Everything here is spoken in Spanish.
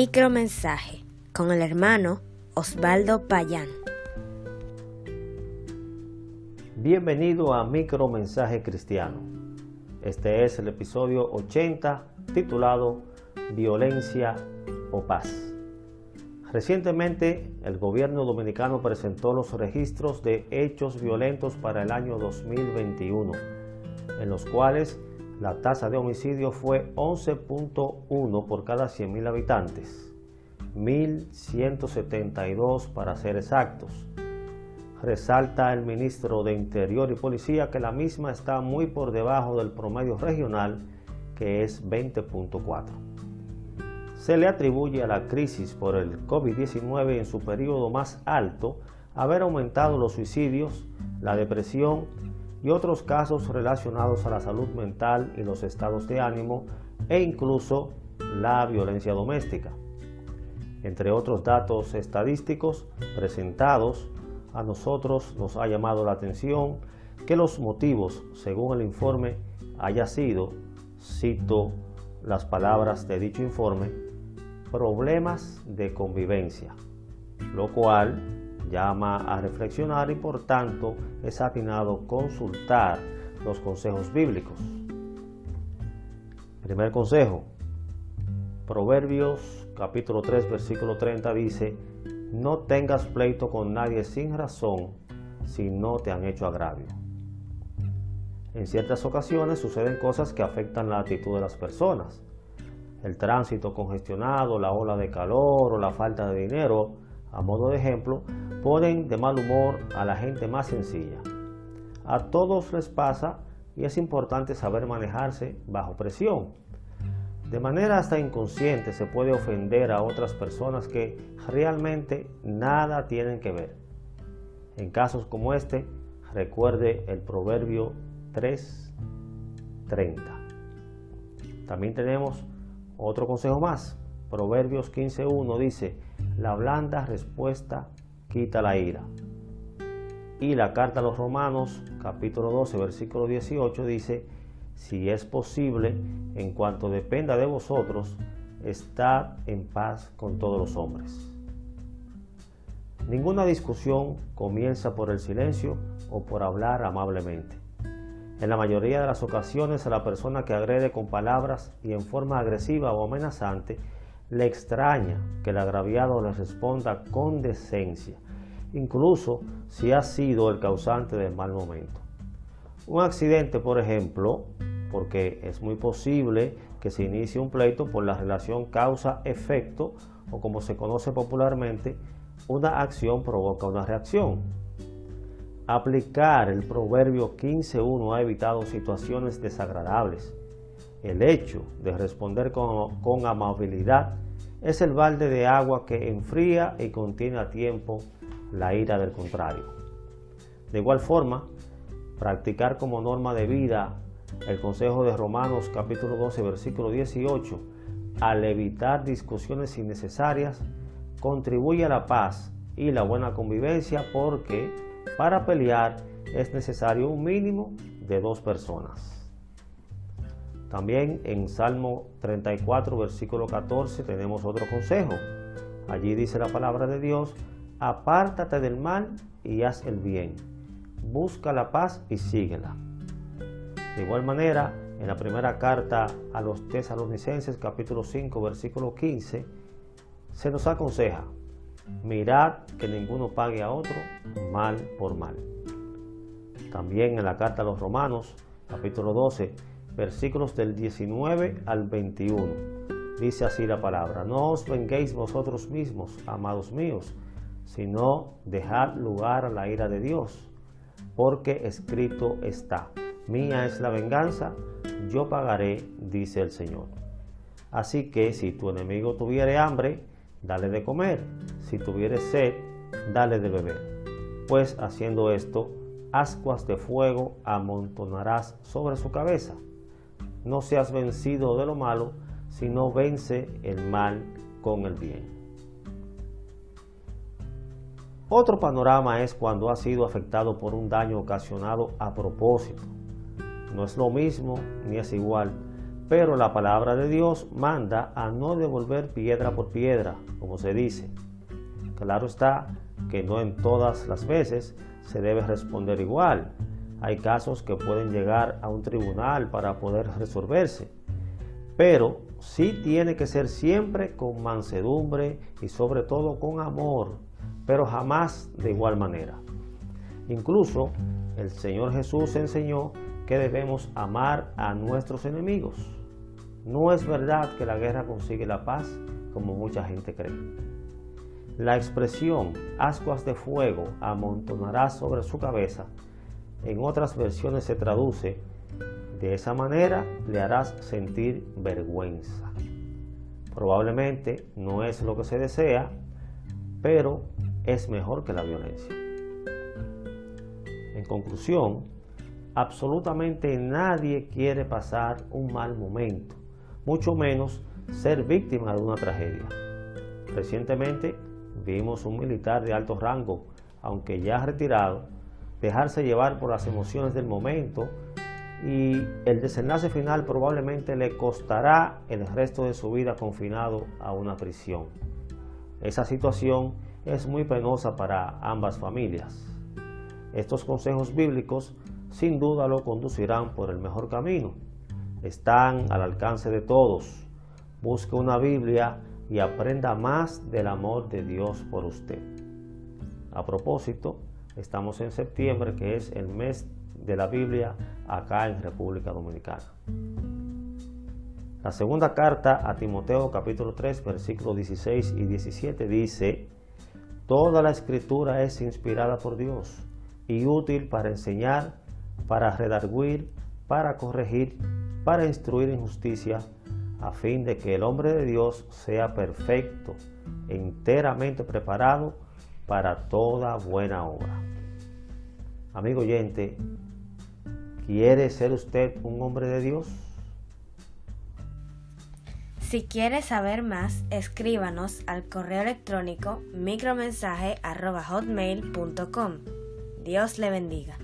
Micromensaje con el hermano Osvaldo Payán. Bienvenido a Micromensaje Cristiano. Este es el episodio 80 titulado Violencia o Paz. Recientemente el gobierno dominicano presentó los registros de hechos violentos para el año 2021, en los cuales la tasa de homicidio fue 11.1 por cada 100.000 habitantes, 1.172 para ser exactos. Resalta el ministro de Interior y Policía que la misma está muy por debajo del promedio regional, que es 20.4. Se le atribuye a la crisis por el COVID-19 en su periodo más alto haber aumentado los suicidios, la depresión y otros casos relacionados a la salud mental y los estados de ánimo e incluso la violencia doméstica. Entre otros datos estadísticos presentados, a nosotros nos ha llamado la atención que los motivos, según el informe, haya sido, cito las palabras de dicho informe, problemas de convivencia, lo cual llama a reflexionar y por tanto es atinado consultar los consejos bíblicos. Primer consejo. Proverbios capítulo 3 versículo 30 dice, no tengas pleito con nadie sin razón si no te han hecho agravio. En ciertas ocasiones suceden cosas que afectan la actitud de las personas. El tránsito congestionado, la ola de calor o la falta de dinero a modo de ejemplo, ponen de mal humor a la gente más sencilla. A todos les pasa y es importante saber manejarse bajo presión. De manera hasta inconsciente se puede ofender a otras personas que realmente nada tienen que ver. En casos como este, recuerde el proverbio 3.30. También tenemos otro consejo más. Proverbios 15.1 dice, la blanda respuesta quita la ira. Y la carta a los Romanos, capítulo 12, versículo 18, dice, si es posible, en cuanto dependa de vosotros, estad en paz con todos los hombres. Ninguna discusión comienza por el silencio o por hablar amablemente. En la mayoría de las ocasiones a la persona que agrede con palabras y en forma agresiva o amenazante le extraña que el agraviado le responda con decencia, incluso si ha sido el causante del mal momento. Un accidente, por ejemplo, porque es muy posible que se inicie un pleito por la relación causa-efecto o como se conoce popularmente, una acción provoca una reacción. Aplicar el proverbio 15.1 ha evitado situaciones desagradables el hecho de responder con, amabilidad es el balde de agua que enfría y contiene a tiempo la ira del contrario. De igual forma, practicar como norma de vida el consejo de Romanos capítulo 12 versículo 18 al evitar discusiones innecesarias contribuye a la paz y la buena convivencia porque para pelear es necesario un mínimo de dos personas. También en Salmo 34, versículo 14, tenemos otro consejo. Allí dice la palabra de Dios, apártate del mal y haz el bien. Busca la paz y síguela. De igual manera, en la primera carta a los tesalonicenses, capítulo 5, versículo 15, se nos aconseja, mirad que ninguno pague a otro mal por mal. También en la carta a los romanos, capítulo 12, versículos del 19 al 21. Dice así la palabra, no os venguéis vosotros mismos, amados míos, sino dejad lugar a la ira de Dios, porque escrito está, mía es la venganza, yo pagaré, dice el Señor. Así que si tu enemigo tuviere hambre, dale de comer, si tuviere sed, dale de beber, pues haciendo esto, ascuas de fuego amontonarás sobre su cabeza no seas vencido de lo malo, sino vence el mal con el bien. Otro panorama es cuando ha sido afectado por un daño ocasionado a propósito. No es lo mismo ni es igual Pero la palabra de Dios manda a no devolver piedra por piedra, como se dice. Claro está que no en todas las veces se debe responder igual. Hay casos que pueden llegar a un tribunal para poder resolverse. Pero sí tiene que ser siempre con mansedumbre y sobre todo con amor, pero jamás de igual manera. Incluso el Señor Jesús enseñó que debemos amar a nuestros enemigos. No es verdad que la guerra consigue la paz como mucha gente cree. La expresión ascuas de fuego amontonará sobre su cabeza en otras versiones se traduce de esa manera le harás sentir vergüenza. Probablemente no es lo que se desea, pero es mejor que la violencia. En conclusión, absolutamente nadie quiere pasar un mal momento, mucho menos ser víctima de una tragedia. Recientemente vimos un militar de alto rango, aunque ya retirado, dejarse llevar por las emociones del momento y el desenlace final probablemente le costará el resto de su vida confinado a una prisión. Esa situación es muy penosa para ambas familias. Estos consejos bíblicos sin duda lo conducirán por el mejor camino. Están al alcance de todos. Busque una Biblia y aprenda más del amor de Dios por usted. A propósito, estamos en septiembre, que es el mes de la Biblia acá en República Dominicana. La segunda carta a Timoteo capítulo 3 versículos 16 y 17 dice, Toda la escritura es inspirada por Dios y útil para enseñar, para redarguir, para corregir, para instruir en justicia, a fin de que el hombre de Dios sea perfecto, enteramente preparado para toda buena obra. Amigo oyente, ¿quiere ser usted un hombre de Dios? Si quiere saber más, escríbanos al correo electrónico micromensaje.hotmail.com. Dios le bendiga.